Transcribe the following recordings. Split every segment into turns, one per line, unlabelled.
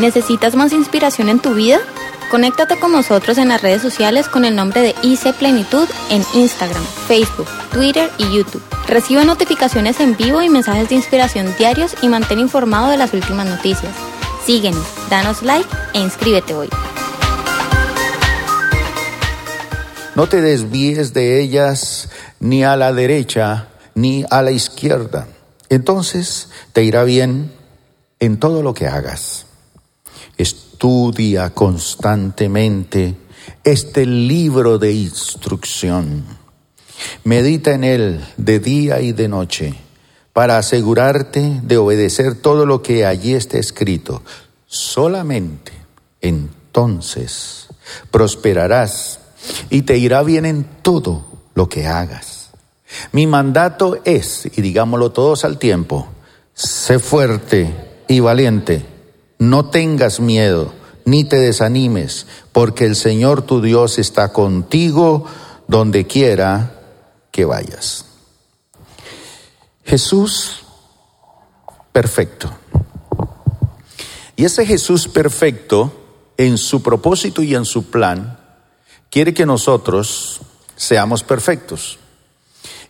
¿Necesitas más inspiración en tu vida? Conéctate con nosotros en las redes sociales con el nombre de IC Plenitud en Instagram, Facebook, Twitter y YouTube. Recibe notificaciones en vivo y mensajes de inspiración diarios y mantén informado de las últimas noticias. Síguenos, danos like e inscríbete hoy.
No te desvíes de ellas ni a la derecha ni a la izquierda. Entonces te irá bien en todo lo que hagas. Estudia constantemente este libro de instrucción. Medita en él de día y de noche para asegurarte de obedecer todo lo que allí está escrito. Solamente entonces prosperarás y te irá bien en todo lo que hagas. Mi mandato es, y digámoslo todos al tiempo, sé fuerte y valiente, no tengas miedo, ni te desanimes, porque el Señor tu Dios está contigo donde quiera que vayas. Jesús perfecto. Y ese Jesús perfecto, en su propósito y en su plan, quiere que nosotros seamos perfectos.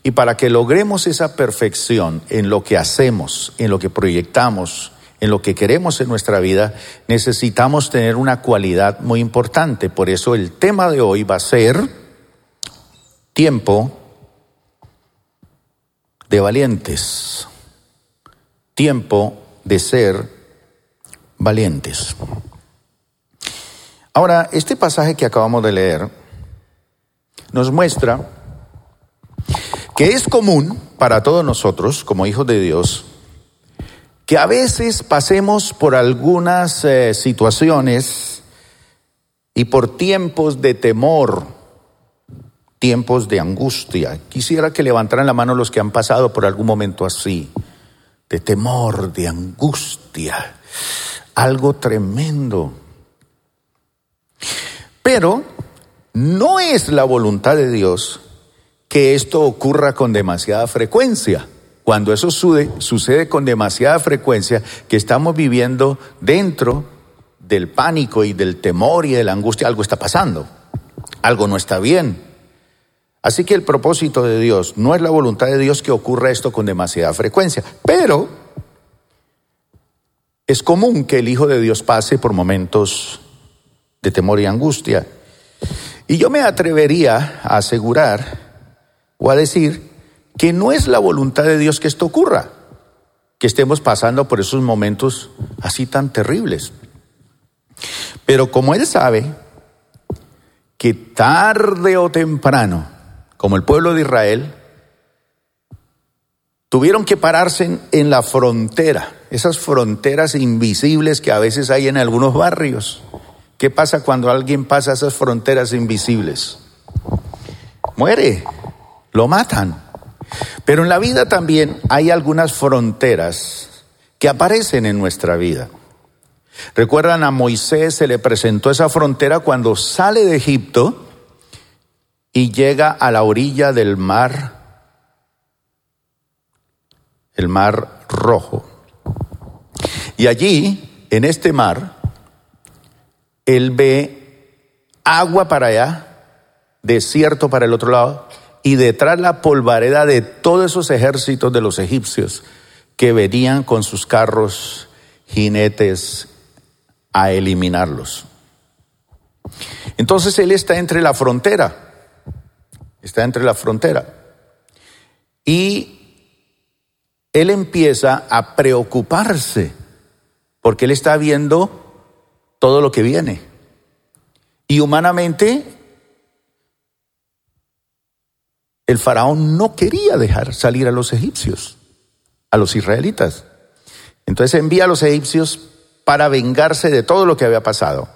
Y para que logremos esa perfección en lo que hacemos, en lo que proyectamos, en lo que queremos en nuestra vida, necesitamos tener una cualidad muy importante. Por eso el tema de hoy va a ser tiempo de valientes. Tiempo de ser valientes. Ahora, este pasaje que acabamos de leer nos muestra que es común para todos nosotros, como hijos de Dios, que a veces pasemos por algunas eh, situaciones y por tiempos de temor, tiempos de angustia. Quisiera que levantaran la mano los que han pasado por algún momento así, de temor, de angustia, algo tremendo. Pero no es la voluntad de Dios que esto ocurra con demasiada frecuencia. Cuando eso sucede, con demasiada frecuencia, que estamos viviendo dentro del pánico y del temor y de la angustia, algo está pasando, algo no está bien. Así que el propósito de Dios no es la voluntad de Dios que ocurra esto con demasiada frecuencia, pero es común que el Hijo de Dios pase por momentos de temor y angustia. Y yo me atrevería a asegurar o a decir que no es la voluntad de Dios que esto ocurra, que estemos pasando por esos momentos así tan terribles. Pero como Él sabe que tarde o temprano, como el pueblo de Israel, tuvieron que pararse en, la frontera, esas fronteras invisibles que a veces hay en algunos barrios. ¿Qué pasa cuando alguien pasa esas fronteras invisibles? Muere, lo matan. Pero en la vida también hay algunas fronteras que aparecen en nuestra vida. Recuerdan a Moisés, se le presentó esa frontera cuando sale de Egipto y llega a la orilla del mar, el mar rojo. Y allí, en este mar, él ve agua para allá, desierto para el otro lado, y detrás la polvareda de todos esos ejércitos de los egipcios que venían con sus carros, jinetes, a eliminarlos. Entonces él está entre la frontera, está entre la frontera. Y él empieza a preocuparse porque él está viendo todo lo que viene. Y humanamente, el faraón no quería dejar salir a los egipcios, a los israelitas. Entonces envía a los egipcios para vengarse de todo lo que había pasado.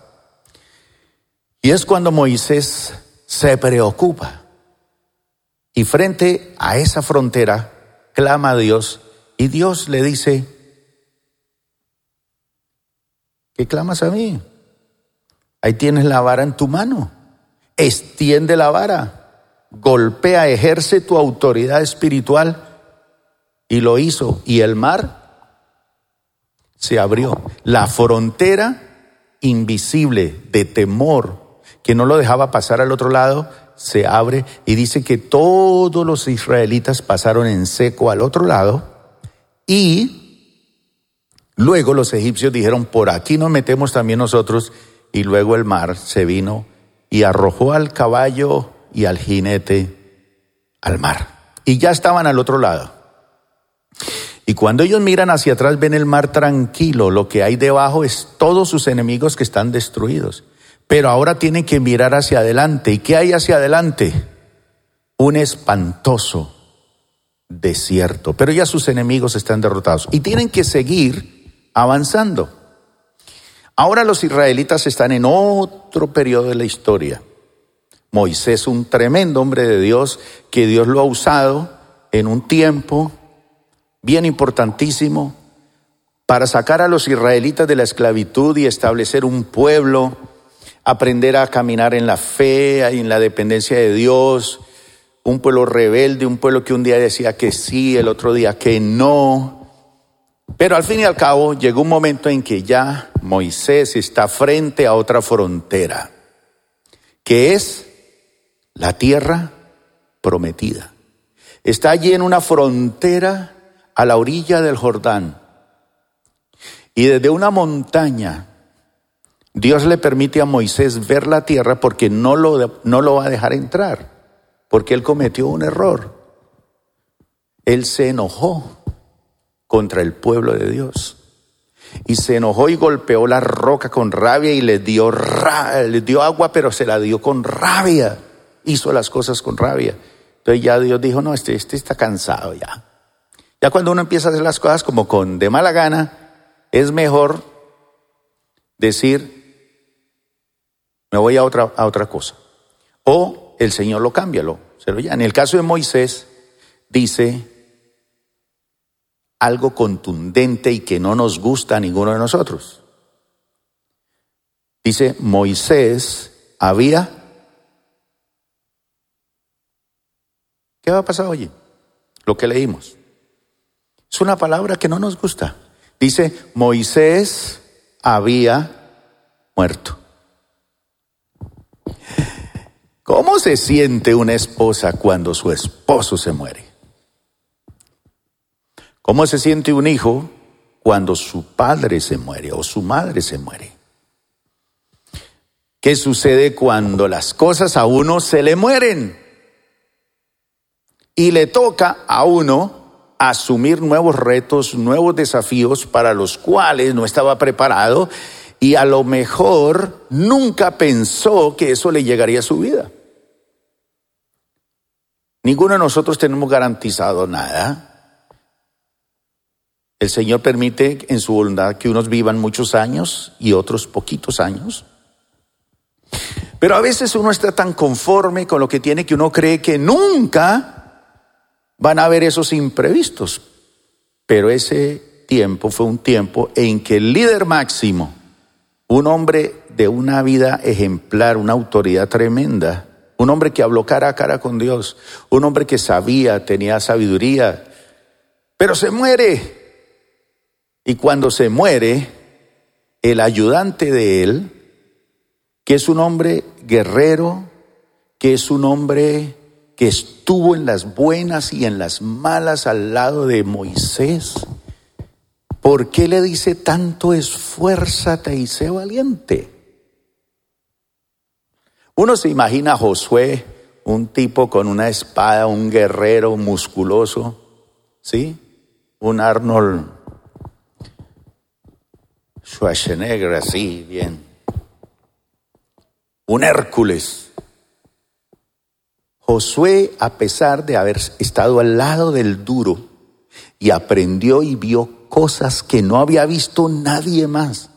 Y es cuando Moisés se preocupa y frente a esa frontera clama a Dios y Dios le dice, ¿Qué clamas a mí? Ahí tienes la vara en tu mano. Extiende la vara. Golpea, ejerce tu autoridad espiritual. Y lo hizo. Y el mar se abrió. La frontera invisible de temor que no lo dejaba pasar al otro lado, se abre y dice que todos los israelitas pasaron en seco al otro lado y luego los egipcios dijeron, por aquí nos metemos también nosotros y luego el mar se vino y arrojó al caballo y al jinete al mar. Y ya estaban al otro lado. Y cuando ellos miran hacia atrás ven el mar tranquilo, lo que hay debajo es todos sus enemigos que están destruidos. Pero ahora tienen que mirar hacia adelante. ¿Y qué hay hacia adelante? Un espantoso desierto. Pero ya sus enemigos están derrotados. Y tienen que seguir avanzando. Ahora los israelitas están en otro periodo de la historia. Moisés, un tremendo hombre de Dios, que Dios lo ha usado en un tiempo bien importantísimo para sacar a los israelitas de la esclavitud y establecer un pueblo, aprender a caminar en la fe, y en la dependencia de Dios, un pueblo rebelde, un pueblo que un día decía que sí, el otro día que no. Pero al fin y al cabo llegó un momento en que ya Moisés está frente a otra frontera, que es la tierra prometida. Está allí en una frontera a la orilla del Jordán. Y desde una montaña, Dios le permite a Moisés ver la tierra porque no lo, no lo va a dejar entrar, porque él cometió un error. Él se enojó contra el pueblo de Dios. Y se enojó y golpeó la roca con rabia y le dio, le dio agua, pero se la dio con rabia hizo las cosas con rabia. Entonces ya Dios dijo, no, este, este está cansado ya. Ya cuando uno empieza a hacer las cosas como con de mala gana, es mejor decir, me voy a otra, a otra cosa. O el Señor lo cambia, lo, se lo En el caso de Moisés, dice algo contundente y que no nos gusta a ninguno de nosotros. Dice, Moisés había ¿Qué va a pasar hoy? Lo que leímos. Es una palabra que no nos gusta. Dice, Moisés había muerto. ¿Cómo se siente una esposa cuando su esposo se muere? ¿Cómo se siente un hijo cuando su padre se muere o su madre se muere? ¿Qué sucede cuando las cosas a uno se le mueren? Y le toca a uno asumir nuevos retos, nuevos desafíos para los cuales no estaba preparado y a lo mejor nunca pensó que eso le llegaría a su vida. Ninguno de nosotros tenemos garantizado nada. El Señor permite en su voluntad que unos vivan muchos años y otros poquitos años. Pero a veces uno está tan conforme con lo que tiene que uno cree que nunca van a haber esos imprevistos. Pero ese tiempo fue un tiempo en que el líder máximo, un hombre de una vida ejemplar, una autoridad tremenda, un hombre que habló cara a cara con Dios, un hombre que sabía, tenía sabiduría, pero se muere. Y cuando se muere, el ayudante de él, que es un hombre guerrero, que es un hombre que estuvo en las buenas y en las malas al lado de Moisés, ¿por qué le dice tanto esfuérzate y sé valiente? Uno se imagina a Josué, un tipo con una espada, un guerrero musculoso, ¿sí? Un Arnold Schwarzenegger así, bien. Un Hércules Josué, a pesar de haber estado al lado del duro, y aprendió y vio cosas que no había visto nadie más,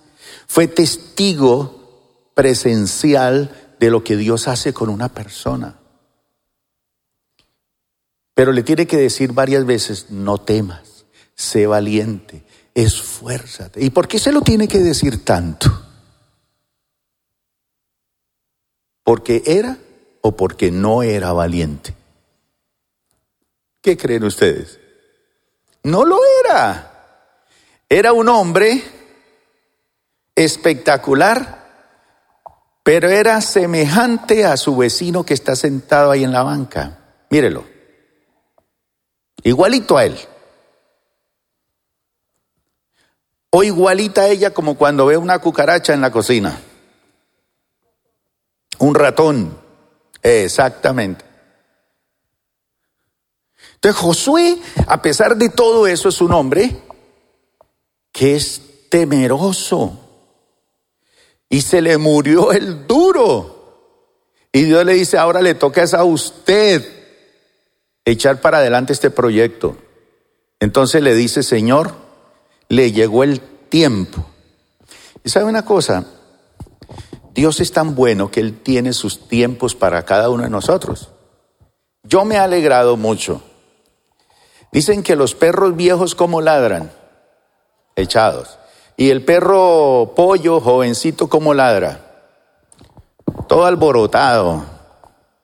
fue testigo presencial de lo que Dios hace con una persona. Pero le tiene que decir varias veces, no temas, sé valiente, esfuérzate. ¿Y por qué se lo tiene que decir tanto? Porque era porque no era valiente. ¿Qué creen ustedes? No lo era. Era un hombre espectacular, pero era semejante a su vecino que está sentado ahí en la banca. Mírelo. Igualito a él. O igualita a ella como cuando ve una cucaracha en la cocina. Un ratón. Exactamente. Entonces Josué, a pesar de todo eso, es un hombre que es temeroso. Y se le murió el duro. Y Dios le dice, ahora le toca a usted echar para adelante este proyecto. Entonces le dice, Señor, le llegó el tiempo. Y sabe una cosa, Dios es tan bueno que Él tiene sus tiempos para cada uno de nosotros. Yo me he alegrado mucho. Dicen que los perros viejos como ladran, echados. Y el perro pollo, jovencito, como ladra. Todo alborotado.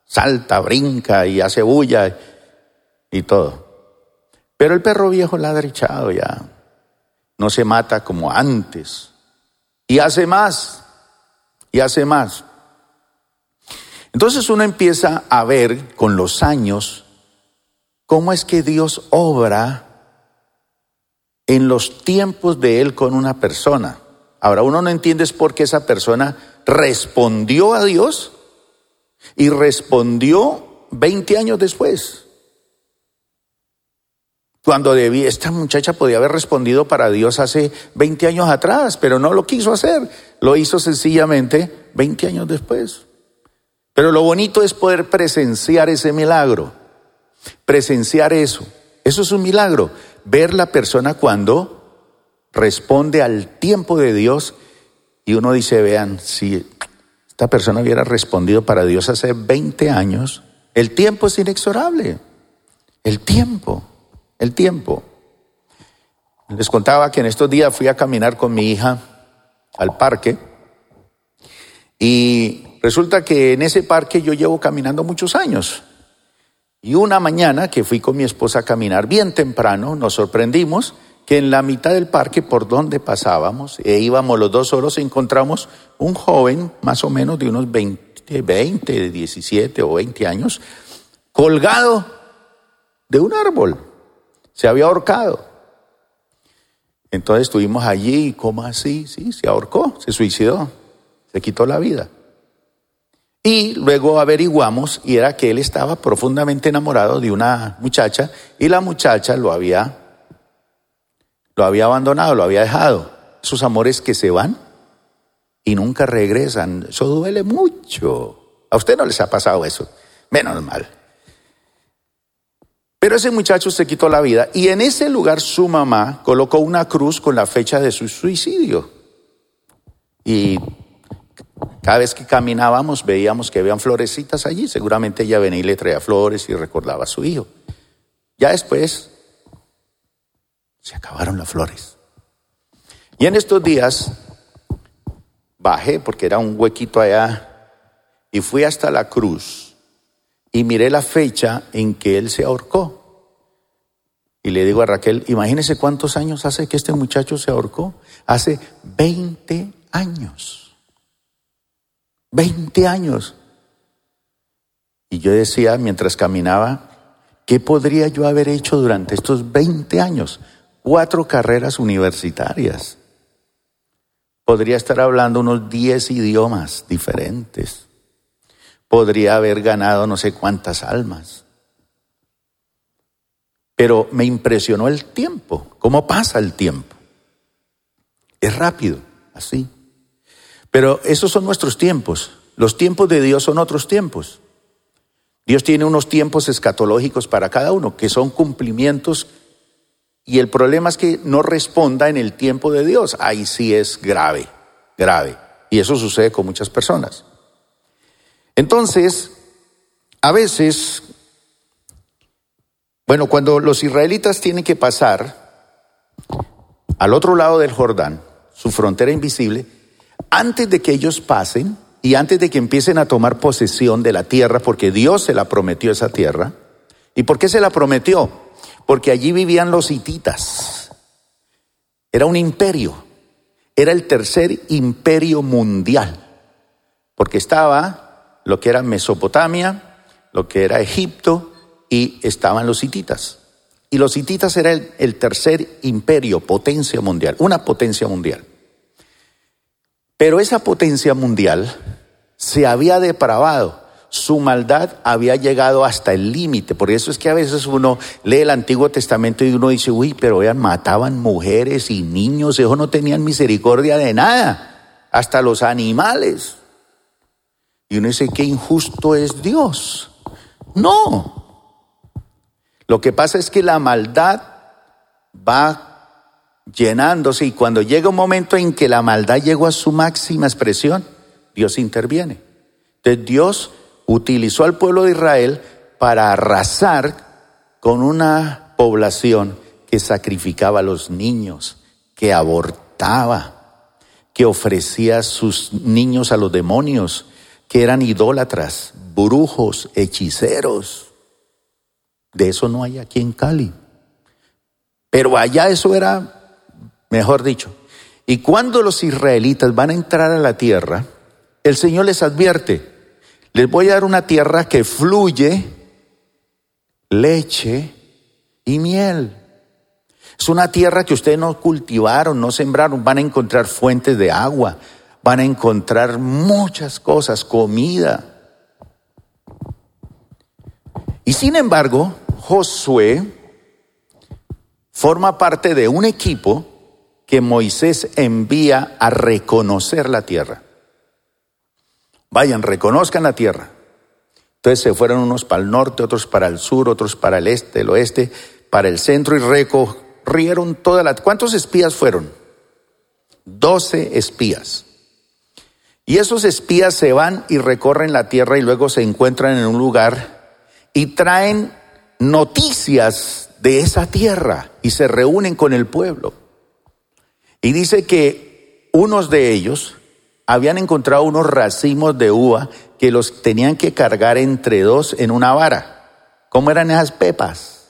Salta, brinca y hace bulla y todo. Pero el perro viejo ladra echado ya. No se mata como antes. Y hace más. Y hace más. Entonces uno empieza a ver con los años cómo es que Dios obra en los tiempos de Él con una persona. Ahora, uno no entiende es por qué esa persona respondió a Dios y respondió 20 años después. Cuando debía, esta muchacha podía haber respondido para Dios hace 20 años atrás, pero no lo quiso hacer. Lo hizo sencillamente 20 años después. Pero lo bonito es poder presenciar ese milagro, presenciar eso. Eso es un milagro ver la persona cuando responde al tiempo de Dios y uno dice, vean, si esta persona hubiera respondido para Dios hace 20 años, el tiempo es inexorable. El tiempo, el tiempo. Les contaba que en estos días fui a caminar con mi hija al parque y resulta que en ese parque yo llevo caminando muchos años. Y una mañana que fui con mi esposa a caminar bien temprano, nos sorprendimos que en la mitad del parque por donde pasábamos, e íbamos los dos solos, encontramos un joven más o menos de unos 20, 20, 17 o 20 años, colgado de un árbol. Se había ahorcado. Entonces estuvimos allí, ¿cómo así? Sí, se ahorcó, se suicidó, se quitó la vida. Y luego averiguamos y era que él estaba profundamente enamorado de una muchacha y la muchacha lo había lo había abandonado, lo había dejado. Esos amores que se van y nunca regresan, eso duele mucho. A usted no les ha pasado eso, menos mal. Pero ese muchacho se quitó la vida y en ese lugar su mamá colocó una cruz con la fecha de su suicidio. Y cada vez que caminábamos veíamos que habían florecitas allí. Seguramente ella venía y le traía flores y recordaba a su hijo. Ya después se acabaron las flores. Y en estos días bajé porque era un huequito allá y fui hasta la cruz y miré la fecha en que él se ahorcó. Y le digo a Raquel, imagínese cuántos años hace que este muchacho se ahorcó. Hace 20 años. 20 años. Y yo decía mientras caminaba, ¿qué podría yo haber hecho durante estos 20 años? Cuatro carreras universitarias. Podría estar hablando unos 10 idiomas diferentes. Podría haber ganado no sé cuántas almas. Pero me impresionó el tiempo, cómo pasa el tiempo. Es rápido, así. Pero esos son nuestros tiempos. Los tiempos de Dios son otros tiempos. Dios tiene unos tiempos escatológicos para cada uno, que son cumplimientos, y el problema es que no responda en el tiempo de Dios. Ahí sí es grave, grave. Y eso sucede con muchas personas. Entonces, a veces, bueno, cuando los israelitas tienen que pasar al otro lado del Jordán, su frontera invisible, antes de que ellos pasen y antes de que empiecen a tomar posesión de la tierra, porque Dios se la prometió esa tierra. ¿Y por qué se la prometió? Porque allí vivían los hititas. Era un imperio. era el tercer imperio mundial, porque estaba lo que era Mesopotamia, lo que era Egipto y estaban los hititas. Y los hititas era el, el tercer imperio, potencia mundial, una potencia mundial. Pero esa potencia mundial se había depravado su maldad había llegado hasta el límite. Por eso es que a veces uno lee el Antiguo Testamento y uno dice, uy, pero vean, mataban mujeres y niños, ellos no tenían misericordia de nada, hasta los animales. Y uno dice, qué injusto es Dios. No. Lo que pasa es que la maldad va llenándose y cuando llega un momento en que la maldad llegó a su máxima expresión, Dios interviene. Entonces Dios utilizó al pueblo de Israel para arrasar con una población que sacrificaba a los niños, que abortaba, que ofrecía a sus niños a los demonios, que eran idólatras, brujos, hechiceros. De eso no hay aquí en Cali. Pero allá eso era, mejor dicho. Y cuando los israelitas van a entrar a la tierra, el Señor les advierte, les voy a dar una tierra que fluye leche y miel. Es una tierra que ustedes no cultivaron, no sembraron. Van a encontrar fuentes de agua, van a encontrar muchas cosas, comida. Y sin embargo, Josué forma parte de un equipo que Moisés envía a reconocer la tierra. Vayan, reconozcan la tierra. Entonces se fueron unos para el norte, otros para el sur, otros para el este, el oeste, para el centro y recorrieron toda la... ¿Cuántos espías fueron? Doce espías. Y esos espías se van y recorren la tierra y luego se encuentran en un lugar y traen noticias de esa tierra y se reúnen con el pueblo. Y dice que unos de ellos habían encontrado unos racimos de uva que los tenían que cargar entre dos en una vara. ¿Cómo eran esas pepas?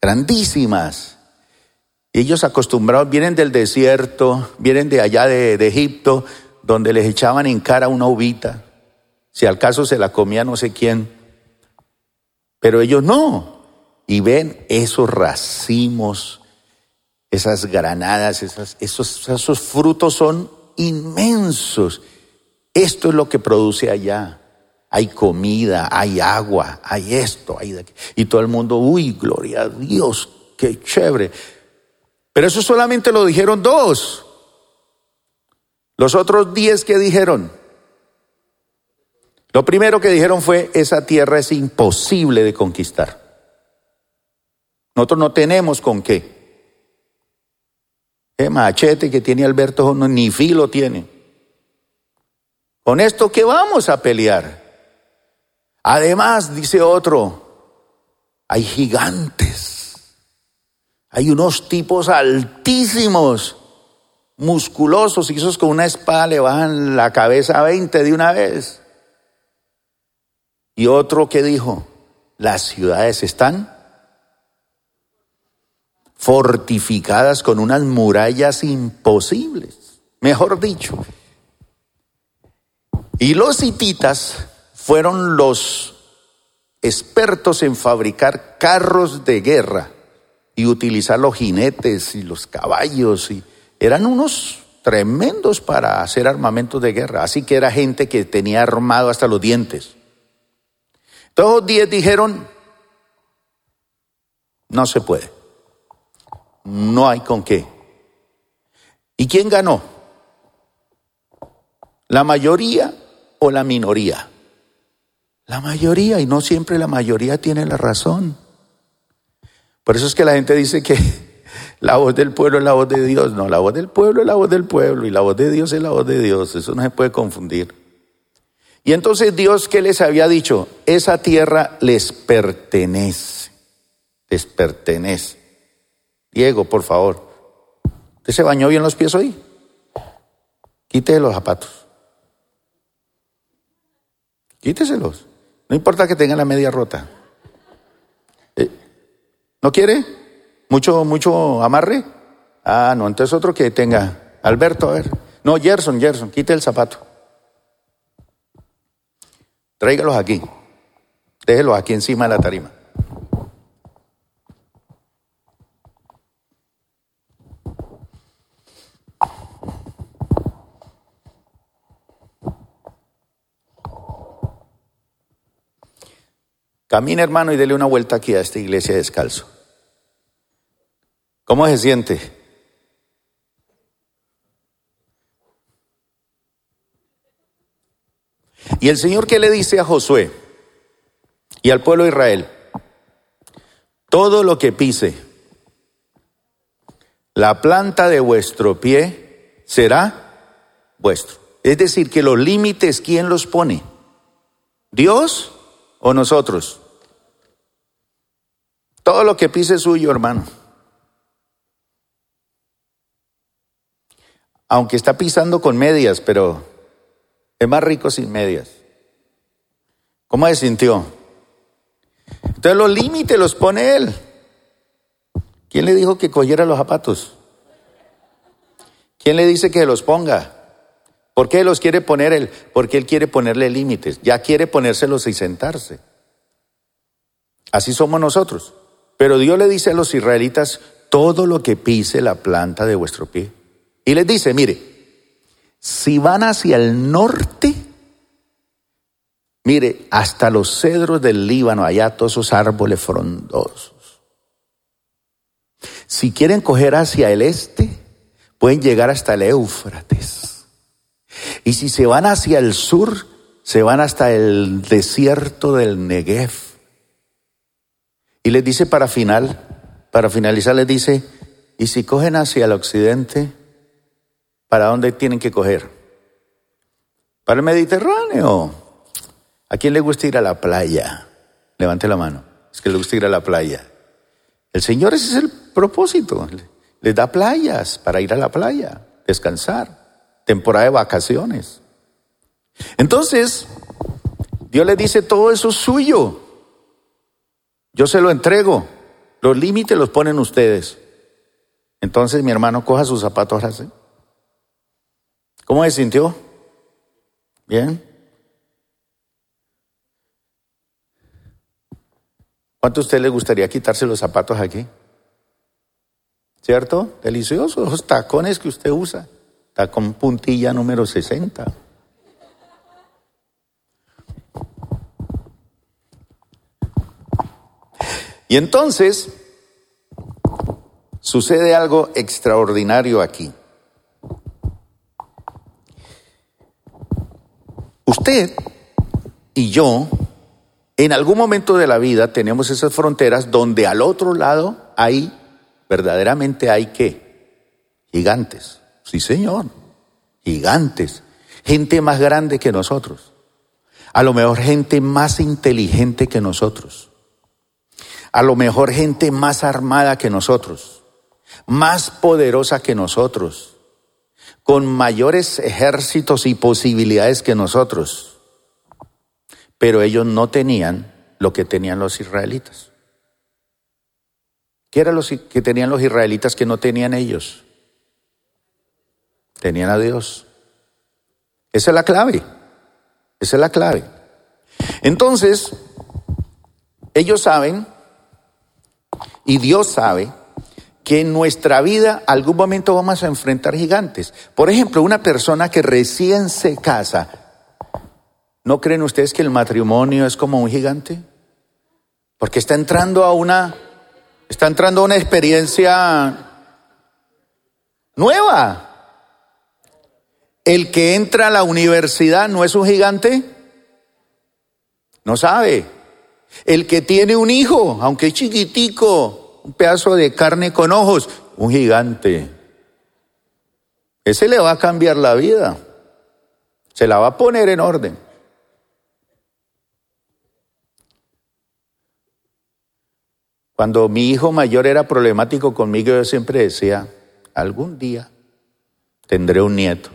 Grandísimas. Y ellos acostumbrados, vienen del desierto, vienen de allá de, Egipto, donde les echaban en cara una uvita. Si al caso se la comía no sé quién. Pero ellos no. Y ven esos racimos, esas granadas, esos, esos frutos son inmensos. Esto es lo que produce allá. Hay comida, hay agua, hay esto, hay Y todo el mundo, uy, gloria a Dios, qué chévere. Pero eso solamente lo dijeron dos. Los otros diez que dijeron. Lo primero que dijeron fue, esa tierra es imposible de conquistar. Nosotros no tenemos con qué. ¿Qué machete que tiene Alberto ni filo tiene. Con esto que vamos a pelear. Además, dice otro, hay gigantes. Hay unos tipos altísimos, musculosos, y esos con una espada le bajan la cabeza a 20 de una vez. Y otro que dijo, las ciudades están fortificadas con unas murallas imposibles, mejor dicho. Y los hititas fueron los expertos en fabricar carros de guerra y utilizar los jinetes y los caballos y eran unos tremendos para hacer armamentos de guerra, así que era gente que tenía armado hasta los dientes. Todos diez dijeron, no se puede no hay con qué. ¿Y quién ganó? ¿La mayoría o la minoría? La mayoría, y no siempre la mayoría tiene la razón. Por eso es que la gente dice que la voz del pueblo es la voz de Dios. No, la voz del pueblo es la voz del pueblo y la voz de Dios es la voz de Dios. Eso no se puede confundir. Y entonces Dios, ¿qué les había dicho? Esa tierra les pertenece. Les pertenece. Diego, por favor, ¿usted se bañó bien los pies hoy? Quítese los zapatos. Quíteselos. No importa que tenga la media rota. Eh, ¿No quiere? ¿Mucho, mucho amarre? Ah, no, entonces otro que tenga Alberto, a ver. No, Gerson, Gerson, quite el zapato. Tráigalos aquí. Déjelos aquí encima de la tarima. Camina, hermano, y dele una vuelta aquí a esta iglesia descalzo. ¿Cómo se siente? Y el Señor que le dice a Josué y al pueblo de Israel, todo lo que pise la planta de vuestro pie será vuestro. Es decir, que los límites, ¿quién los pone? ¿Dios o nosotros? Todo lo que pise suyo, hermano. Aunque está pisando con medias, pero es más rico sin medias. ¿Cómo se sintió? Entonces los límites los pone él. ¿Quién le dijo que cogiera los zapatos? ¿Quién le dice que los ponga? ¿Por qué los quiere poner él? Porque él quiere ponerle límites. Ya quiere ponérselos y sentarse. Así somos nosotros. Pero Dios le dice a los israelitas, todo lo que pise la planta de vuestro pie. Y les dice, mire, si van hacia el norte, mire, hasta los cedros del Líbano, allá todos esos árboles frondosos. Si quieren coger hacia el este, pueden llegar hasta el Éufrates. Y si se van hacia el sur, se van hasta el desierto del Negev. Y les dice para final, para finalizar, les dice, y si cogen hacia el occidente, ¿para dónde tienen que coger? Para el Mediterráneo. ¿A quién le gusta ir a la playa? Levante la mano. Es que le gusta ir a la playa. El Señor ese es el propósito. Les da playas para ir a la playa, descansar, temporada de vacaciones. Entonces, Dios le dice, todo eso es suyo. Yo se lo entrego. Los límites los ponen ustedes. Entonces mi hermano coja sus zapatos. ¿Cómo se sintió? ¿Bien? ¿Cuánto a usted le gustaría quitarse los zapatos aquí? ¿Cierto? Deliciosos, los tacones que usted usa. Tacón puntilla número 60. Y entonces sucede algo extraordinario aquí. Usted y yo, en algún momento de la vida tenemos esas fronteras donde al otro lado hay, verdaderamente hay qué? Gigantes. Sí, señor. Gigantes. Gente más grande que nosotros. A lo mejor gente más inteligente que nosotros a lo mejor gente más armada que nosotros, más poderosa que nosotros, con mayores ejércitos y posibilidades que nosotros. Pero ellos no tenían lo que tenían los israelitas. ¿Qué era lo que tenían los israelitas que no tenían ellos? Tenían a Dios. Esa es la clave. Esa es la clave. Entonces, ellos saben y Dios sabe que en nuestra vida algún momento vamos a enfrentar gigantes. Por ejemplo, una persona que recién se casa, ¿no creen ustedes que el matrimonio es como un gigante? Porque está entrando a una, está entrando a una experiencia nueva. El que entra a la universidad no es un gigante, no sabe. El que tiene un hijo, aunque es chiquitico, un pedazo de carne con ojos, un gigante. Ese le va a cambiar la vida. Se la va a poner en orden. Cuando mi hijo mayor era problemático conmigo, yo siempre decía, algún día tendré un nieto.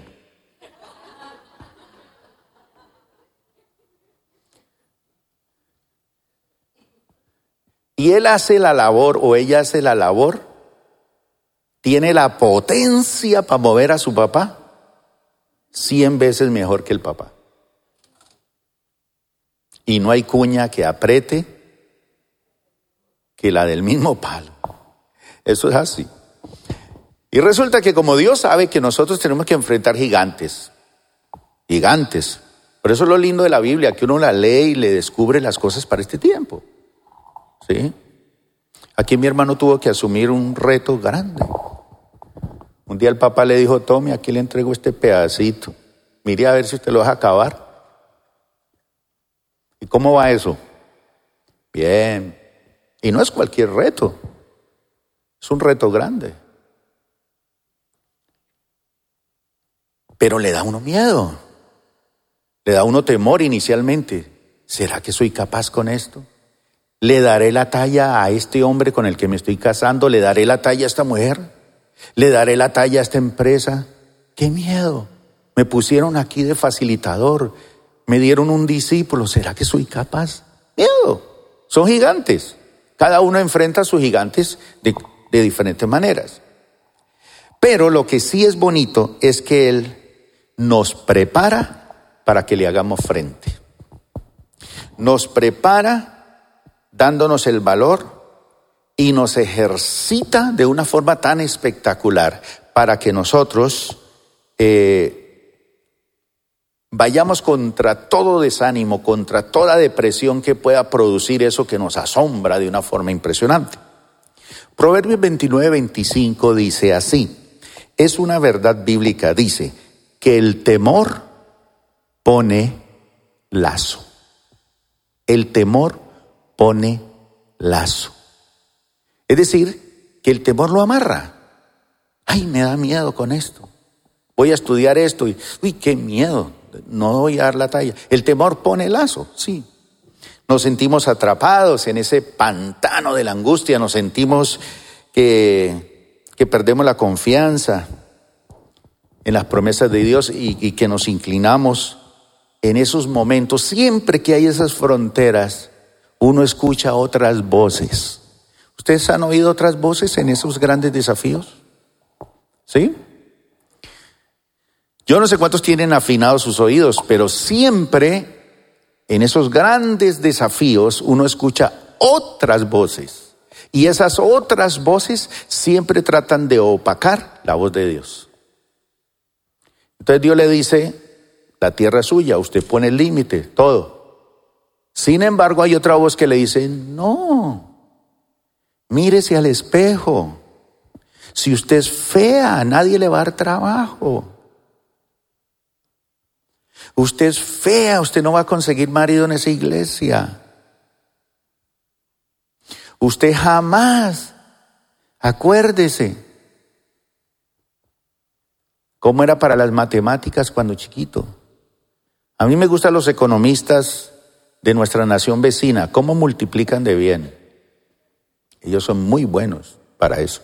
Y él hace la labor o ella hace la labor tiene la potencia para mover a su papá cien veces mejor que el papá. Y no hay cuña que apriete que la del mismo palo. Eso es así. Y resulta que como Dios sabe que nosotros tenemos que enfrentar gigantes, gigantes. Por eso es lo lindo de la Biblia, que uno la lee y le descubre las cosas para este tiempo. ¿Sí? Aquí mi hermano tuvo que asumir un reto grande. Un día el papá le dijo, tome, aquí le entrego este pedacito. Mire a ver si usted lo deja acabar. ¿Y cómo va eso? Bien. Y no es cualquier reto. Es un reto grande. Pero le da uno miedo, le da uno temor inicialmente. ¿Será que soy capaz con esto? ¿Le daré la talla a este hombre con el que me estoy casando? ¿Le daré la talla a esta mujer? ¿Le daré la talla a esta empresa? ¡Qué miedo! Me pusieron aquí de facilitador, me dieron un discípulo, ¿será que soy capaz? Miedo, son gigantes. Cada uno enfrenta a sus gigantes de, de diferentes maneras. Pero lo que sí es bonito es que Él nos prepara para que le hagamos frente. Nos prepara dándonos el valor y nos ejercita de una forma tan espectacular para que nosotros eh, vayamos contra todo desánimo, contra toda depresión que pueda producir eso que nos asombra de una forma impresionante. Proverbios 29, 25 dice así, es una verdad bíblica, dice, que el temor pone lazo. El temor pone lazo. Es decir, que el temor lo amarra. Ay, me da miedo con esto. Voy a estudiar esto y, uy, qué miedo. No voy a dar la talla. El temor pone lazo, sí. Nos sentimos atrapados en ese pantano de la angustia, nos sentimos que, que perdemos la confianza, en las promesas de Dios y, que nos inclinamos en esos momentos, siempre que hay esas fronteras, uno escucha otras voces. ¿Ustedes han oído otras voces en esos grandes desafíos? ¿Sí? Yo no sé cuántos tienen afinados sus oídos, pero siempre en esos grandes desafíos uno escucha otras voces. Y esas otras voces siempre tratan de opacar la voz de Dios. Entonces Dios le dice, la tierra es suya, usted pone el límite, todo. Sin embargo, hay otra voz que le dice, no, mírese al espejo. Si usted es fea, nadie le va a dar trabajo. Usted es fea, usted no va a conseguir marido en esa iglesia. Usted jamás, acuérdese, cómo era para las matemáticas cuando chiquito. A mí me gustan los economistas de nuestra nación vecina, cómo multiplican de bien. Ellos son muy buenos para eso.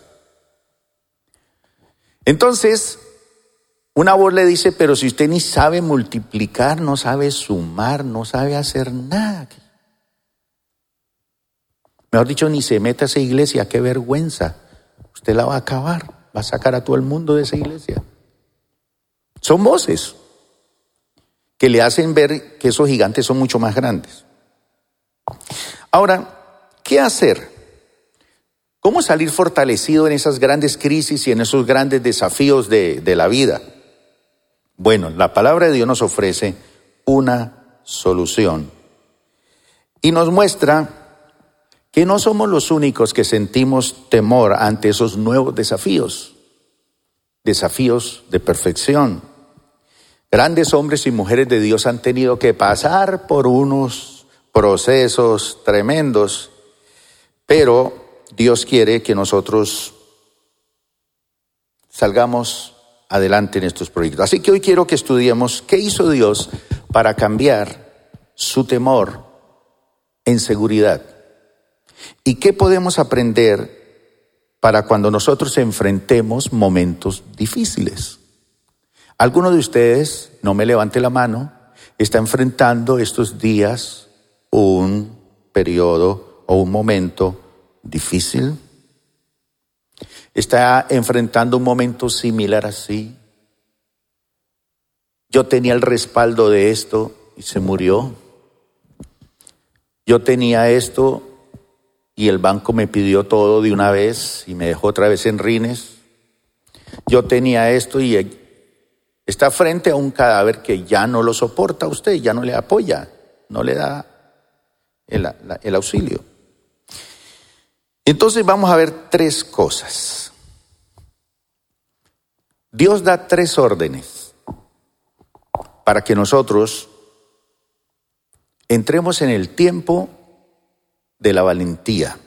Entonces, una voz le dice, pero si usted ni sabe multiplicar, no sabe sumar, no sabe hacer nada. Mejor dicho, ni se meta a esa iglesia, qué vergüenza. Usted la va a acabar, va a sacar a todo el mundo de esa iglesia. Son voces que le hacen ver que esos gigantes son mucho más grandes. Ahora, ¿qué hacer? ¿Cómo salir fortalecido en esas grandes crisis y en esos grandes desafíos de, de la vida? Bueno, la palabra de Dios nos ofrece una solución y nos muestra que no somos los únicos que sentimos temor ante esos nuevos desafíos, desafíos de perfección, Grandes hombres y mujeres de Dios han tenido que pasar por unos procesos tremendos, pero Dios quiere que nosotros salgamos adelante en estos proyectos. Así que hoy quiero que estudiemos qué hizo Dios para cambiar su temor en seguridad y qué podemos aprender para cuando nosotros enfrentemos momentos difíciles. ¿Alguno de ustedes, no me levante la mano, está enfrentando estos días un periodo o un momento difícil? está enfrentando un momento similar así. Yo tenía el respaldo de esto y se murió. Yo tenía esto y el banco me pidió todo de una vez y me dejó otra vez en rines. Yo tenía esto y está frente a un cadáver que ya no lo soporta usted, ya no le apoya, no le da el, el auxilio. Entonces vamos a ver tres cosas. Dios da tres órdenes para que nosotros entremos en el tiempo de la valentía.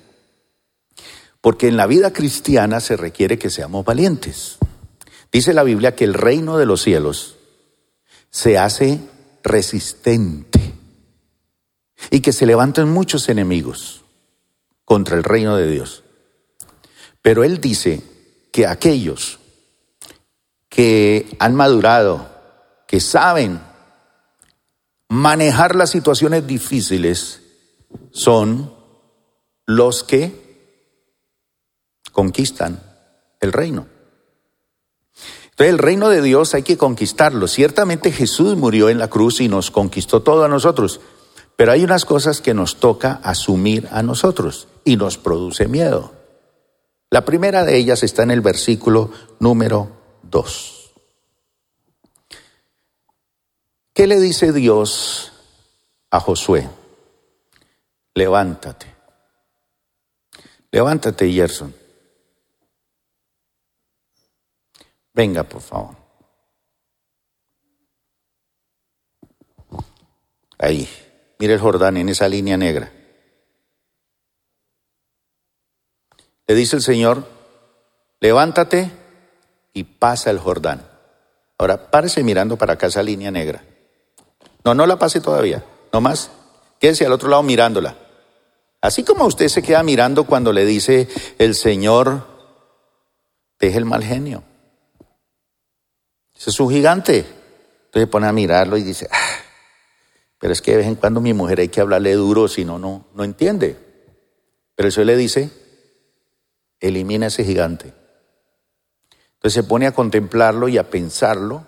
Porque en la vida cristiana se requiere que seamos valientes. Dice la Biblia que el reino de los cielos se hace resistente y que se levantan muchos enemigos contra el reino de Dios. Pero Él dice que aquellos que han madurado, que saben manejar las situaciones difíciles, son los que conquistan el reino. El reino de Dios hay que conquistarlo. Ciertamente Jesús murió en la cruz y nos conquistó todo a nosotros, pero hay unas cosas que nos toca asumir a nosotros y nos produce miedo. La primera de ellas está en el versículo número 2. ¿Qué le dice Dios a Josué? Levántate. Levántate, Gerson. Venga, por favor. Ahí. Mire el Jordán en esa línea negra. Le dice el Señor, levántate y pasa el Jordán. Ahora, párese mirando para acá esa línea negra. No, no la pase todavía. No más. Quédese al otro lado mirándola. Así como usted se queda mirando cuando le dice el Señor, deje el mal genio. Ese es un gigante. Entonces pone a mirarlo y dice, ah, pero es que de vez en cuando mi mujer hay que hablarle duro, si no, no, no entiende. Pero eso le dice, elimina ese gigante. Entonces se pone a contemplarlo y a pensarlo.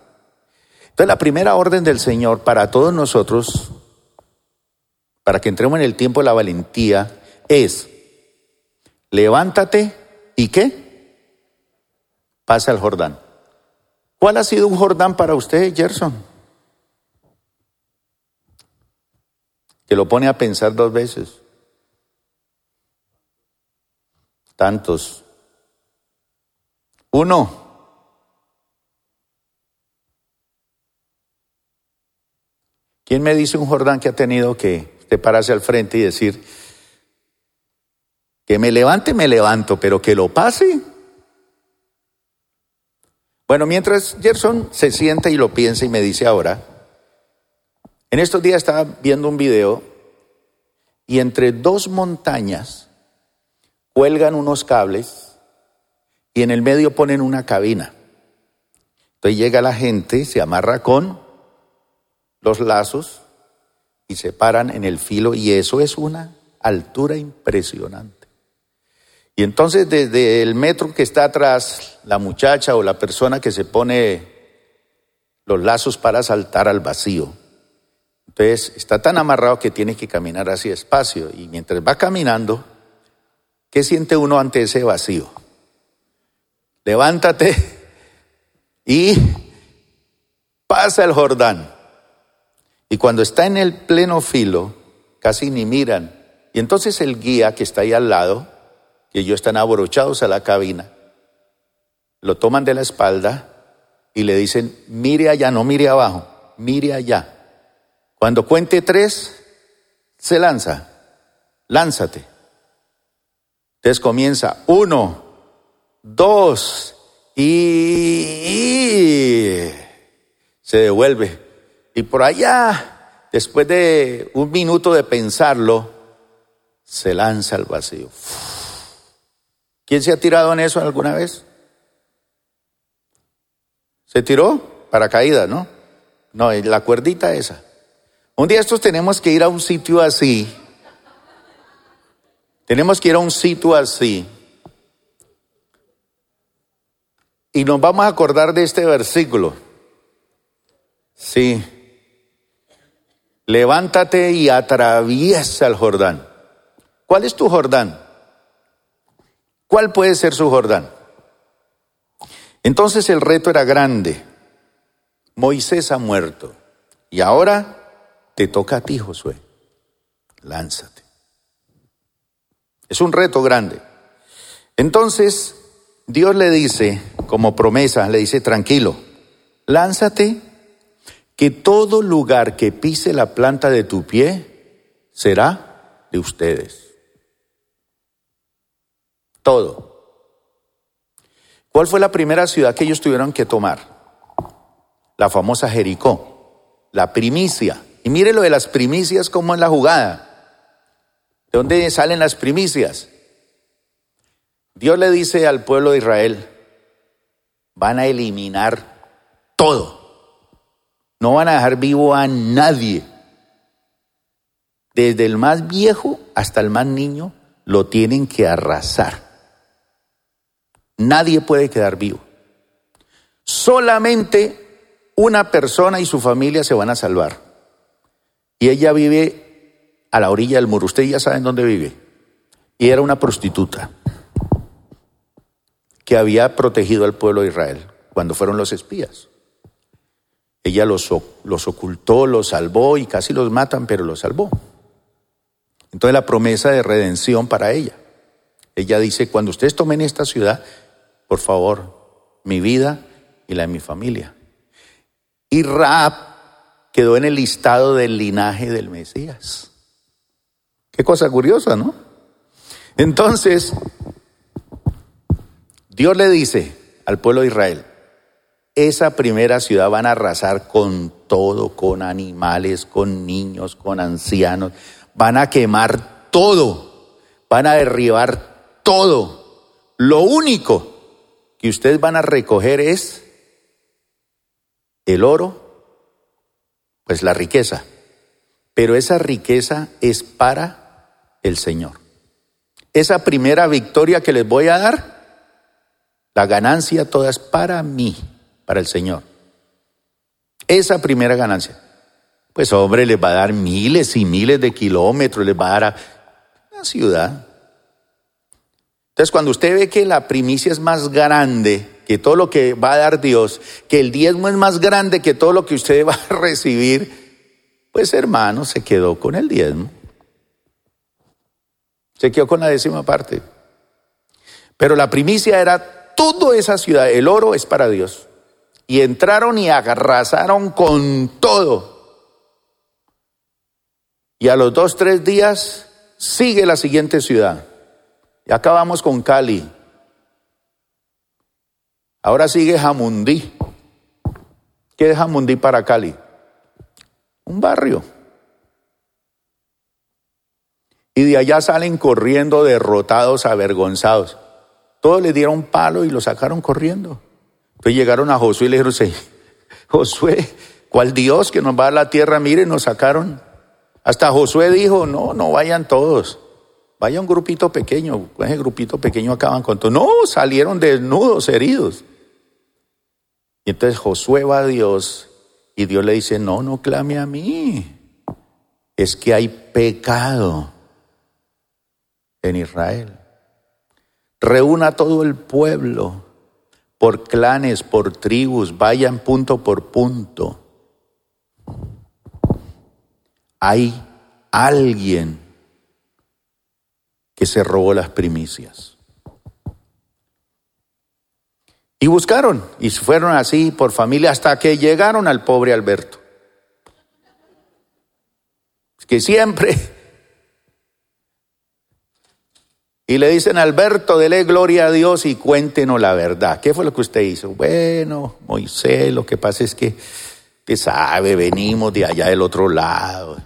Entonces la primera orden del Señor para todos nosotros, para que entremos en el tiempo de la valentía, es, levántate y qué? Pasa al Jordán. ¿Cuál ha sido un Jordán para usted, Gerson? Que lo pone a pensar dos veces. Tantos. Uno. ¿Quién me dice un Jordán que ha tenido que usted pararse al frente y decir, que me levante, me levanto, pero que lo pase? Bueno, mientras Gerson se sienta y lo piensa y me dice ahora, en estos días estaba viendo un video y entre dos montañas cuelgan unos cables y en el medio ponen una cabina. Entonces llega la gente, se amarra con los lazos y se paran en el filo y eso es una altura impresionante. Y entonces desde el metro que está atrás, la muchacha o la persona que se pone los lazos para saltar al vacío. Entonces está tan amarrado que tiene que caminar así despacio y mientras va caminando, ¿qué siente uno ante ese vacío? Levántate y pasa el Jordán. Y cuando está en el pleno filo, casi ni miran. Y entonces el guía que está ahí al lado, que ellos están abrochados a la cabina, lo toman de la espalda y le dicen, mire allá, no mire abajo, mire allá. Cuando cuente tres, se lanza, lánzate. Entonces comienza uno, dos y se devuelve y por allá, después de un minuto de pensarlo, se lanza al vacío. ¿Quién se ha tirado en eso alguna vez? ¿Se tiró? para caída, ¿no? No, la cuerdita esa. Un día estos tenemos que ir a un sitio así. Tenemos que ir a un sitio así. Y nos vamos a acordar de este versículo. Sí. Levántate y atraviesa el Jordán. ¿Cuál es tu Jordán? ¿Cuál puede ser su Jordán? Entonces el reto era grande. Moisés ha muerto. Y ahora te toca a ti, Josué. Lánzate. Es un reto grande. Entonces, Dios le dice, como promesa, le dice, tranquilo, lánzate, que todo lugar que pise la planta de tu pie será de ustedes. Todo. ¿Cuál fue la primera ciudad que ellos tuvieron que tomar? La famosa Jericó, la primicia. Y mire lo de las primicias como en la jugada. ¿De dónde salen las primicias? Dios le dice al pueblo de Israel, van a eliminar todo. No van a dejar vivo a nadie. Desde el más viejo hasta el más niño lo tienen que arrasar. Nadie puede quedar vivo. Solamente una persona y su familia se van a salvar. Y ella vive a la orilla del muro. Ustedes ya saben dónde vive. Y era una prostituta que había protegido al pueblo de Israel cuando fueron los espías. Ella los, los ocultó, los salvó y casi los matan, pero los salvó. Entonces la promesa de redención para ella. Ella dice, cuando ustedes tomen esta ciudad, por favor, mi vida y la de mi familia. Y Raab quedó en el listado del linaje del Mesías. Qué cosa curiosa, ¿no? Entonces, Dios le dice al pueblo de Israel, esa primera ciudad van a arrasar con todo, con animales, con niños, con ancianos, van a quemar todo, van a derribar todo. Lo único que ustedes van a recoger es el oro, pues la riqueza. Pero esa riqueza es para el Señor. Esa primera victoria que les voy a dar, la ganancia toda es para mí, para el Señor. Esa primera ganancia. Pues hombre, les va a dar miles y miles de kilómetros, les va a dar a la ciudad. Entonces, cuando usted ve que la primicia es más grande que todo lo que va a dar Dios, que el diezmo es más grande que todo lo que usted va a recibir, pues hermano, se quedó con el diezmo. Se quedó con la décima parte. Pero la primicia era toda esa ciudad, el oro es para Dios. Y entraron y arrasaron con todo. Y a los dos, tres días sigue la siguiente ciudad. Y acabamos con Cali. Ahora sigue Jamundí. ¿Qué es Jamundí para Cali? Un barrio. Y de allá salen corriendo derrotados, avergonzados. Todos le dieron palo y lo sacaron corriendo. Entonces llegaron a Josué y le dijeron, Josué, ¿cuál Dios que nos va a la tierra? Mire, nos sacaron. Hasta Josué dijo, no, no vayan todos. Vaya un grupito pequeño. Ese grupito pequeño acaban con todo. No, salieron desnudos, heridos. Y entonces Josué va a Dios y Dios le dice, no, no clame a mí. Es que hay pecado en Israel reúna a todo el pueblo por clanes, por tribus, vayan punto por punto. Hay alguien que se robó las primicias. Y buscaron, y fueron así por familia hasta que llegaron al pobre Alberto. Es que siempre Y le dicen, Alberto, dele gloria a Dios y cuéntenos la verdad. ¿Qué fue lo que usted hizo? Bueno, Moisés, lo que pasa es que, usted sabe, venimos de allá del otro lado.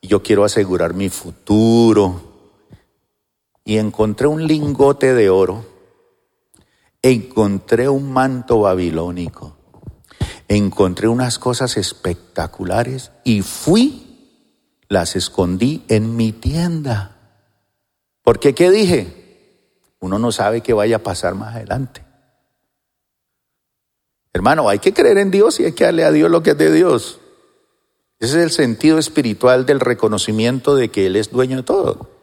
Y yo quiero asegurar mi futuro. Y encontré un lingote de oro. Encontré un manto babilónico. Encontré unas cosas espectaculares y fui, las escondí en mi tienda. Porque, ¿qué dije? Uno no sabe qué vaya a pasar más adelante. Hermano, hay que creer en Dios y hay que darle a Dios lo que es de Dios. Ese es el sentido espiritual del reconocimiento de que Él es dueño de todo.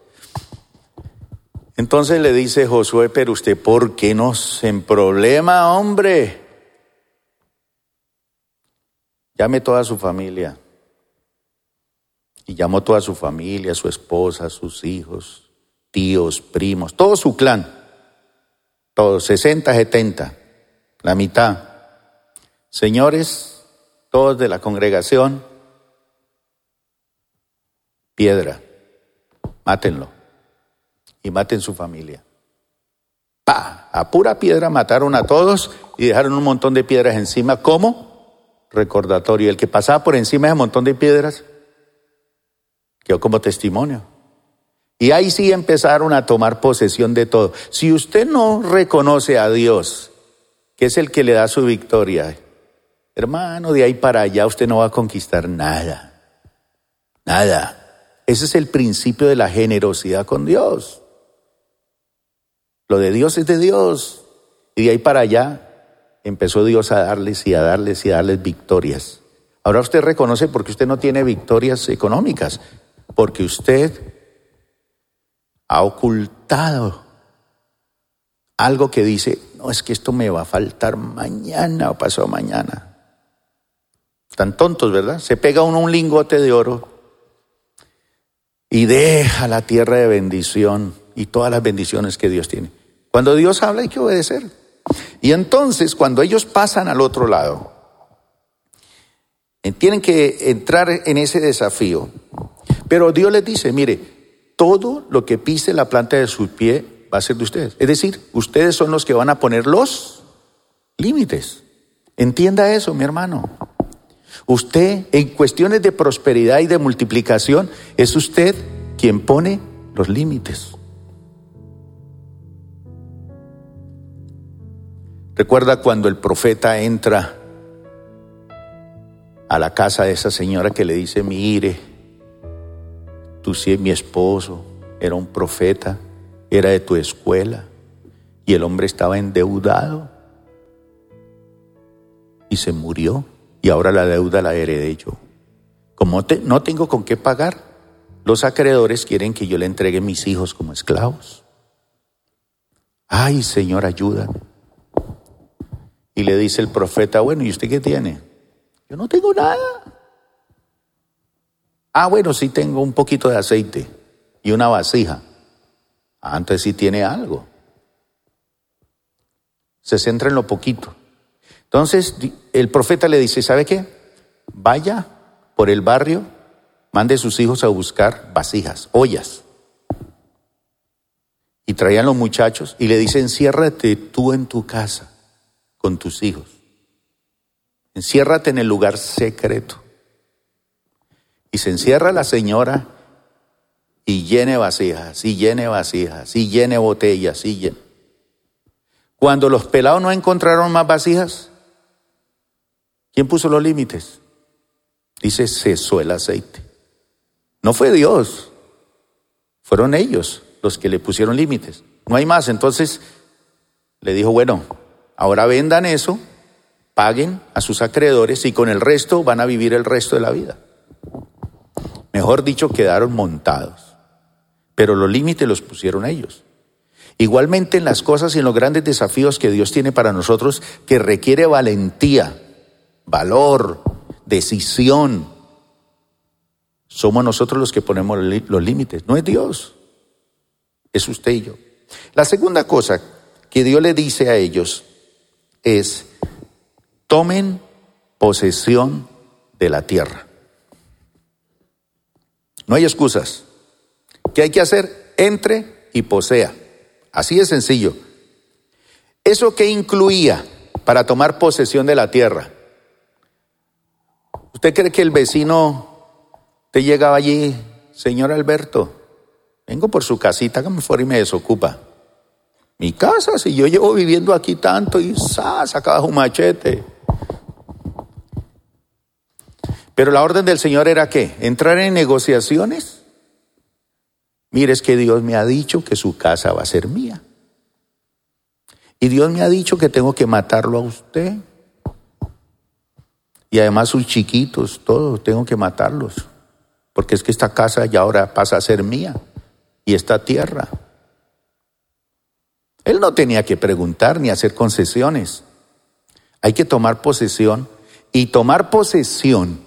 Entonces le dice Josué, pero usted, ¿por qué nos en problema, hombre? Llame toda su familia. Y llamó toda su familia, su esposa, sus hijos, tíos, primos, todo su clan. Todos, 60, 70, la mitad. Señores, todos de la congregación, piedra, mátenlo y maten su familia. ¡Pah! A pura piedra mataron a todos y dejaron un montón de piedras encima. ¿Cómo? Recordatorio. El que pasaba por encima de un montón de piedras quedó como testimonio. Y ahí sí empezaron a tomar posesión de todo. Si usted no reconoce a Dios, que es el que le da su victoria, hermano, de ahí para allá usted no va a conquistar nada. Nada. Ese es el principio de la generosidad con Dios. Lo de Dios es de Dios. Y de ahí para allá empezó Dios a darles y a darles y a darles victorias. Ahora usted reconoce porque usted no tiene victorias económicas, porque usted ha ocultado algo que dice, no es que esto me va a faltar mañana o pasado mañana. Están tontos, ¿verdad? Se pega uno un lingote de oro y deja la tierra de bendición y todas las bendiciones que Dios tiene. Cuando Dios habla hay que obedecer. Y entonces cuando ellos pasan al otro lado, eh, tienen que entrar en ese desafío. Pero Dios les dice, mire, todo lo que pise la planta de su pie va a ser de ustedes. Es decir, ustedes son los que van a poner los límites. Entienda eso, mi hermano. Usted, en cuestiones de prosperidad y de multiplicación, es usted quien pone los límites. Recuerda cuando el profeta entra a la casa de esa señora que le dice, mire, Tú sí, mi esposo, era un profeta, era de tu escuela, y el hombre estaba endeudado y se murió, y ahora la deuda la heredé yo. Como no tengo con qué pagar, los acreedores quieren que yo le entregue mis hijos como esclavos. Ay, Señor, ayúdame. Y le dice el profeta, bueno, ¿y usted qué tiene? Yo no tengo nada. Ah, bueno, sí tengo un poquito de aceite y una vasija. Antes sí tiene algo. Se centra en lo poquito. Entonces el profeta le dice, ¿sabe qué? Vaya por el barrio, mande a sus hijos a buscar vasijas, ollas. Y traían los muchachos y le dice, enciérrate tú en tu casa con tus hijos. Enciérrate en el lugar secreto. Y se encierra la señora y llene vasijas, y llene vasijas, y llene botellas, y llene. Cuando los pelados no encontraron más vasijas, ¿quién puso los límites? Dice, cesó el aceite. No fue Dios, fueron ellos los que le pusieron límites. No hay más. Entonces le dijo, bueno, ahora vendan eso, paguen a sus acreedores y con el resto van a vivir el resto de la vida. Mejor dicho, quedaron montados. Pero los límites los pusieron ellos. Igualmente en las cosas y en los grandes desafíos que Dios tiene para nosotros, que requiere valentía, valor, decisión, somos nosotros los que ponemos los límites, no es Dios, es usted y yo. La segunda cosa que Dios le dice a ellos es, tomen posesión de la tierra. No hay excusas. ¿Qué hay que hacer? Entre y posea. Así de sencillo. ¿Eso qué incluía para tomar posesión de la tierra? ¿Usted cree que el vecino te llegaba allí, señor Alberto? Vengo por su casita, me fuera y me desocupa. Mi casa, si yo llevo viviendo aquí tanto y sacaba un machete. Pero la orden del Señor era qué? Entrar en negociaciones. Mire, es que Dios me ha dicho que su casa va a ser mía. Y Dios me ha dicho que tengo que matarlo a usted. Y además sus chiquitos, todos, tengo que matarlos. Porque es que esta casa ya ahora pasa a ser mía. Y esta tierra. Él no tenía que preguntar ni hacer concesiones. Hay que tomar posesión. Y tomar posesión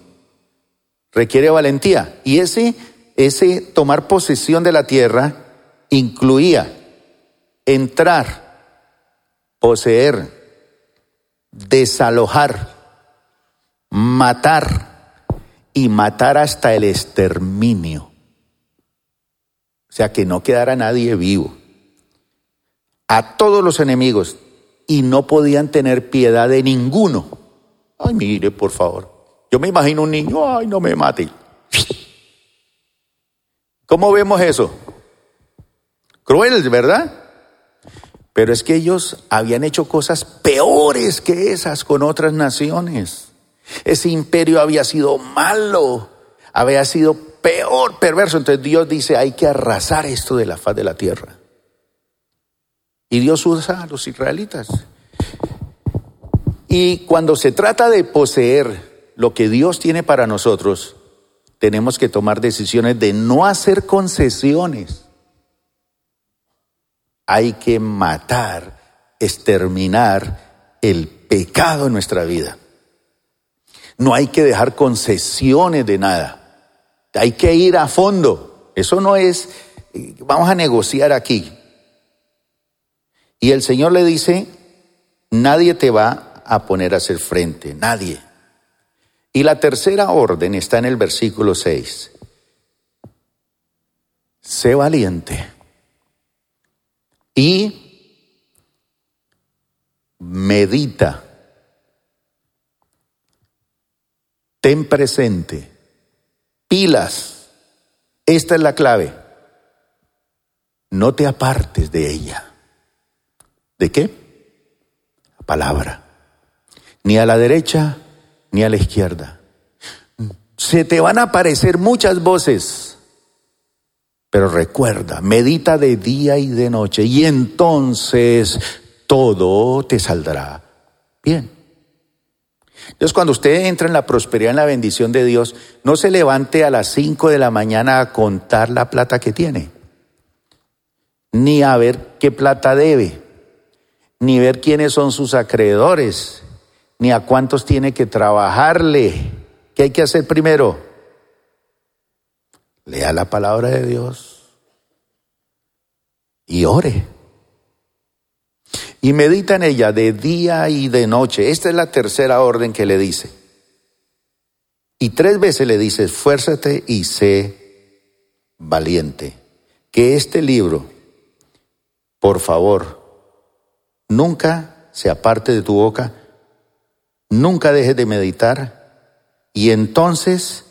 requiere valentía. Y ese, ese tomar posesión de la tierra incluía entrar, poseer, desalojar, matar y matar hasta el exterminio. O sea, que no quedara nadie vivo. A todos los enemigos y no podían tener piedad de ninguno. Ay, mire, por favor. Yo me imagino un niño, ay, no me mate. ¿Cómo vemos eso? Cruel, ¿verdad? Pero es que ellos habían hecho cosas peores que esas con otras naciones. Ese imperio había sido malo, había sido peor, perverso. Entonces Dios dice, hay que arrasar esto de la faz de la tierra. Y Dios usa a los israelitas. Y cuando se trata de poseer lo que Dios tiene para nosotros, tenemos que tomar decisiones de no hacer concesiones hay que matar, exterminar el pecado en nuestra vida. No hay que dejar concesiones de nada. Hay que ir a fondo. Eso no es, vamos a negociar aquí. Y el Señor le dice, nadie te va a poner a hacer frente, nadie. Y la tercera orden está en el versículo 6. Sé valiente y medita. Ten presente. Pilas. Esta es la clave. No te apartes de ella. ¿De qué? La palabra. Ni a la derecha ni a la izquierda. Se te van a aparecer muchas voces pero recuerda, medita de día y de noche y entonces todo te saldrá bien. Entonces cuando usted entra en la prosperidad, en la bendición de Dios, no se levante a las 5 de la mañana a contar la plata que tiene, ni a ver qué plata debe, ni ver quiénes son sus acreedores, ni a cuántos tiene que trabajarle. ¿Qué hay que hacer primero? lea la palabra de Dios y ore. Y medita en ella de día y de noche. Esta es la tercera orden que le dice. Y tres veces le dice, esfuérzate y sé valiente. Que este libro, por favor, nunca se aparte de tu boca, nunca dejes de meditar y entonces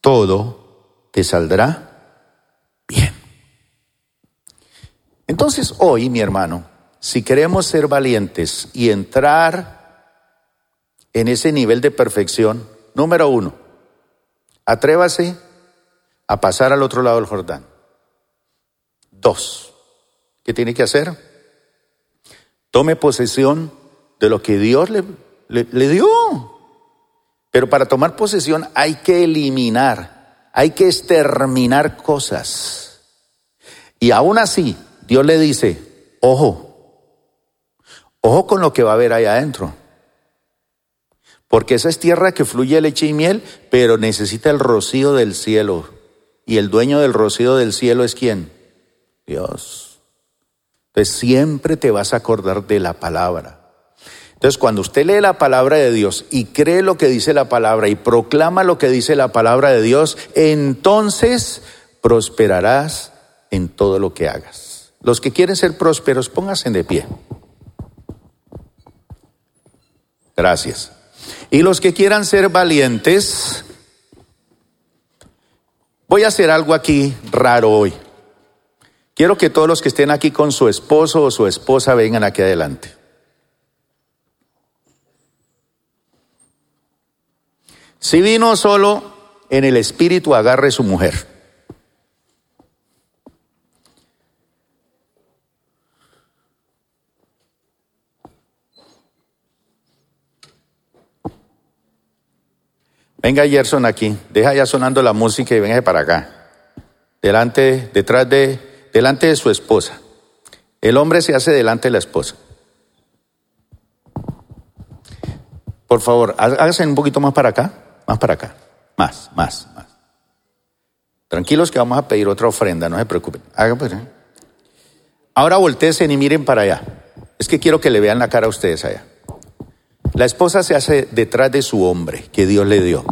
todo te saldrá bien. Entonces hoy, mi hermano, si queremos ser valientes y entrar en ese nivel de perfección, número uno, atrévase a pasar al otro lado del Jordán. Dos, ¿qué tiene que hacer? Tome posesión de lo que Dios le, le, dio. Pero para tomar posesión hay que eliminar hay que exterminar cosas. Y aún así, Dios le dice, ojo, ojo con lo que va a haber ahí adentro. Porque esa es tierra que fluye leche y miel, pero necesita el rocío del cielo. Y el dueño del rocío del cielo es quién? Dios. Entonces siempre te vas a acordar de la palabra. Entonces, cuando usted lee la palabra de Dios y cree lo que dice la palabra y proclama lo que dice la palabra de Dios, entonces prosperarás en todo lo que hagas. Los que quieren ser prósperos, pónganse de pie. Gracias. Y los que quieran ser valientes, voy a hacer algo aquí raro hoy. Quiero que todos los que estén aquí con su esposo o su esposa vengan aquí adelante. Si vino solo en el espíritu, agarre su mujer. Venga Gerson aquí, deja ya sonando la música y venga para acá. Delante, detrás de, delante de su esposa. El hombre se hace delante de la esposa. Por favor, hágase un poquito más para acá, más para acá, más, más, más. Tranquilos que vamos a pedir otra ofrenda, no se preocupen. Pues, ¿eh? Ahora volteesen y miren para allá. Es que quiero que le vean la cara a ustedes allá. La esposa se hace detrás de su hombre que Dios le dio.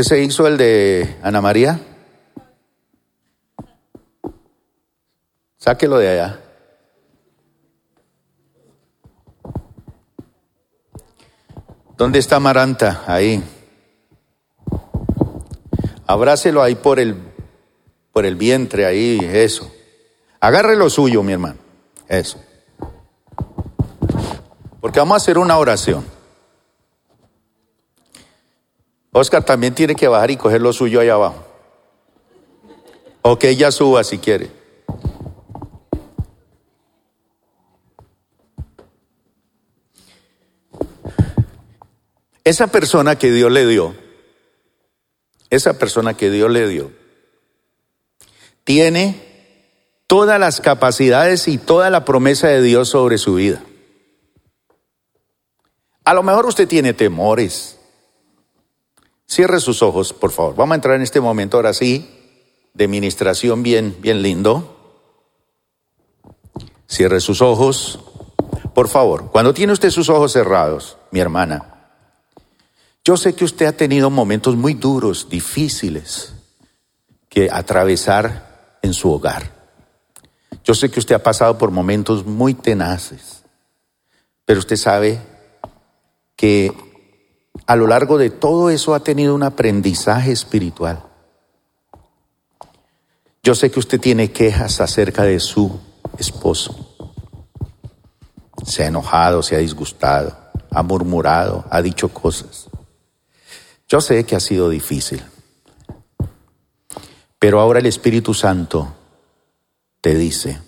¿Qué se hizo el de Ana María? Sáquelo de allá. ¿Dónde está Maranta? Ahí. Abrácelo ahí por el, por el vientre, ahí, eso. Agarre lo suyo, mi hermano. Eso. Porque vamos a hacer una oración. Oscar también tiene que bajar y coger lo suyo ahí abajo. O que ella suba si quiere. Esa persona que Dios le dio, esa persona que Dios le dio, tiene todas las capacidades y toda la promesa de Dios sobre su vida. A lo mejor usted tiene temores. Cierre sus ojos, por favor. Vamos a entrar en este momento ahora sí de ministración bien bien lindo. Cierre sus ojos. Por favor, cuando tiene usted sus ojos cerrados, mi hermana, yo sé que usted ha tenido momentos muy duros, difíciles, que atravesar en su hogar. Yo sé que usted ha pasado por momentos muy tenaces, pero usted sabe que a lo largo de todo eso ha tenido un aprendizaje espiritual. Yo sé que usted tiene quejas acerca de su esposo. Se ha enojado, se ha disgustado, ha murmurado, ha dicho cosas. Yo sé que ha sido difícil, pero ahora el Espíritu Santo te dice,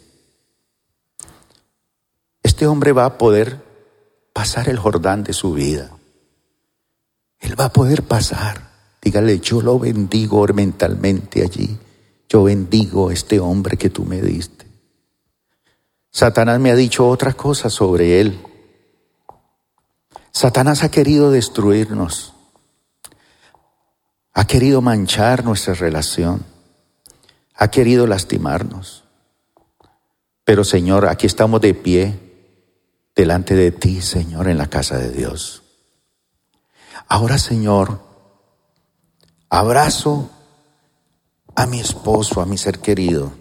este hombre va a poder pasar el Jordán de su vida. Él va a poder pasar. Dígale, yo lo bendigo mentalmente allí. Yo bendigo a este hombre que tú me diste. Satanás me ha dicho otra cosa sobre él. Satanás ha querido destruirnos ha querido manchar nuestra relación, ha querido lastimarnos. Pero Señor, aquí estamos de pie delante de ti, Señor, en la casa de Dios. Ahora, Señor, abrazo a mi esposo, a mi ser querido.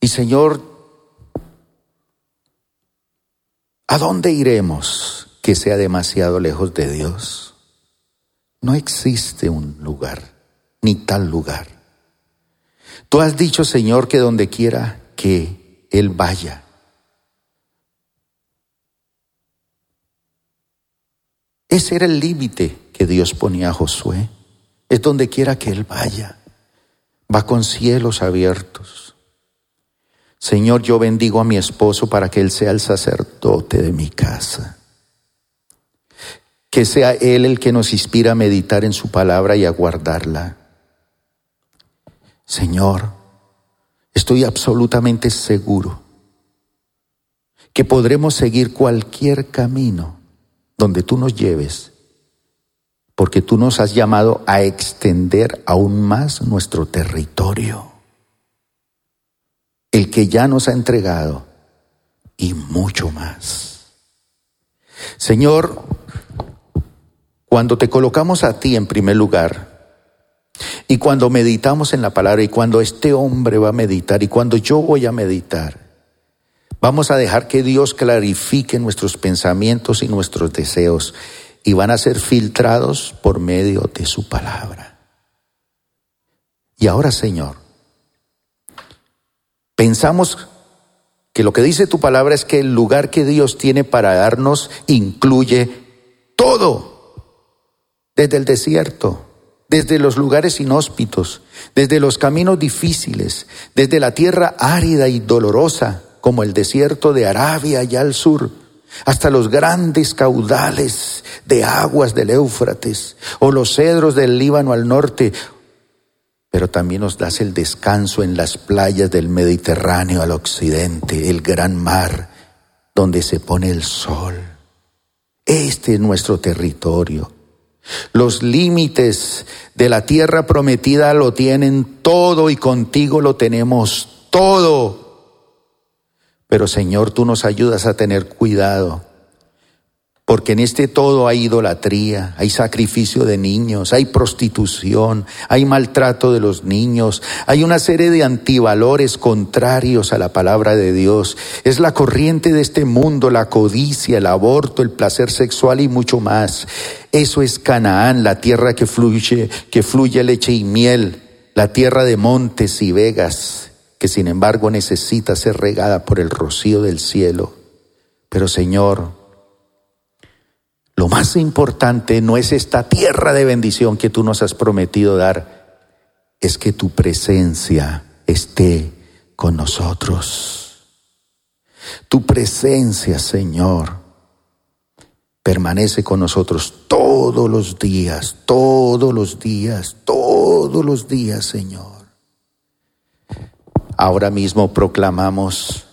Y Señor, ¿a dónde iremos que sea demasiado lejos de Dios? No existe un lugar, ni tal lugar. Tú has dicho, Señor, que donde quiera que Él vaya, ese era el límite que Dios ponía a Josué. Es donde quiera que Él vaya. Va con cielos abiertos. Señor, yo bendigo a mi esposo para que Él sea el sacerdote de mi casa que sea Él el que nos inspira a meditar en su palabra y a guardarla. Señor, estoy absolutamente seguro que podremos seguir cualquier camino donde tú nos lleves, porque tú nos has llamado a extender aún más nuestro territorio, el que ya nos ha entregado, y mucho más. Señor, cuando te colocamos a ti en primer lugar, y cuando meditamos en la palabra, y cuando este hombre va a meditar, y cuando yo voy a meditar, vamos a dejar que Dios clarifique nuestros pensamientos y nuestros deseos, y van a ser filtrados por medio de su palabra. Y ahora, Señor, pensamos que lo que dice tu palabra es que el lugar que Dios tiene para darnos incluye todo desde el desierto, desde los lugares inhóspitos, desde los caminos difíciles, desde la tierra árida y dolorosa, como el desierto de Arabia allá al sur, hasta los grandes caudales de aguas del Éufrates, o los cedros del Líbano al norte, pero también nos das el descanso en las playas del Mediterráneo al occidente, el gran mar, donde se pone el sol. Este es nuestro territorio. Los límites de la tierra prometida lo tienen todo y contigo lo tenemos todo. Pero Señor, tú nos ayudas a tener cuidado porque en este todo hay idolatría, hay sacrificio de niños, hay prostitución, hay maltrato de los niños, hay una serie de antivalores contrarios a la palabra de Dios. Es la corriente de este mundo, la codicia, el aborto, el placer sexual y mucho más. Eso es Canaán, la tierra que fluye, que fluye leche y miel, la tierra de montes y vegas, que sin embargo necesita ser regada por el rocío del cielo. Pero Señor, lo más importante no es esta tierra de bendición que tú nos has prometido dar, es que tu presencia esté con nosotros. Tu presencia, Señor, permanece con nosotros todos los días, todos los días, todos los días, Señor. Ahora mismo proclamamos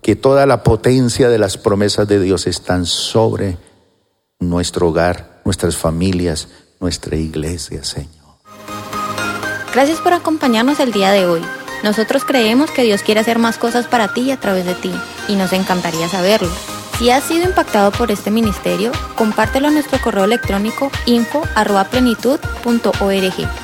que toda la potencia de las promesas de Dios están sobre nuestro hogar, nuestras familias, nuestra iglesia, Señor.
Gracias por acompañarnos el día de hoy. Nosotros creemos que Dios quiere hacer más cosas para ti a través de ti y nos encantaría saberlo. Si has sido impactado por este ministerio, compártelo a nuestro correo electrónico info@plenitud.org.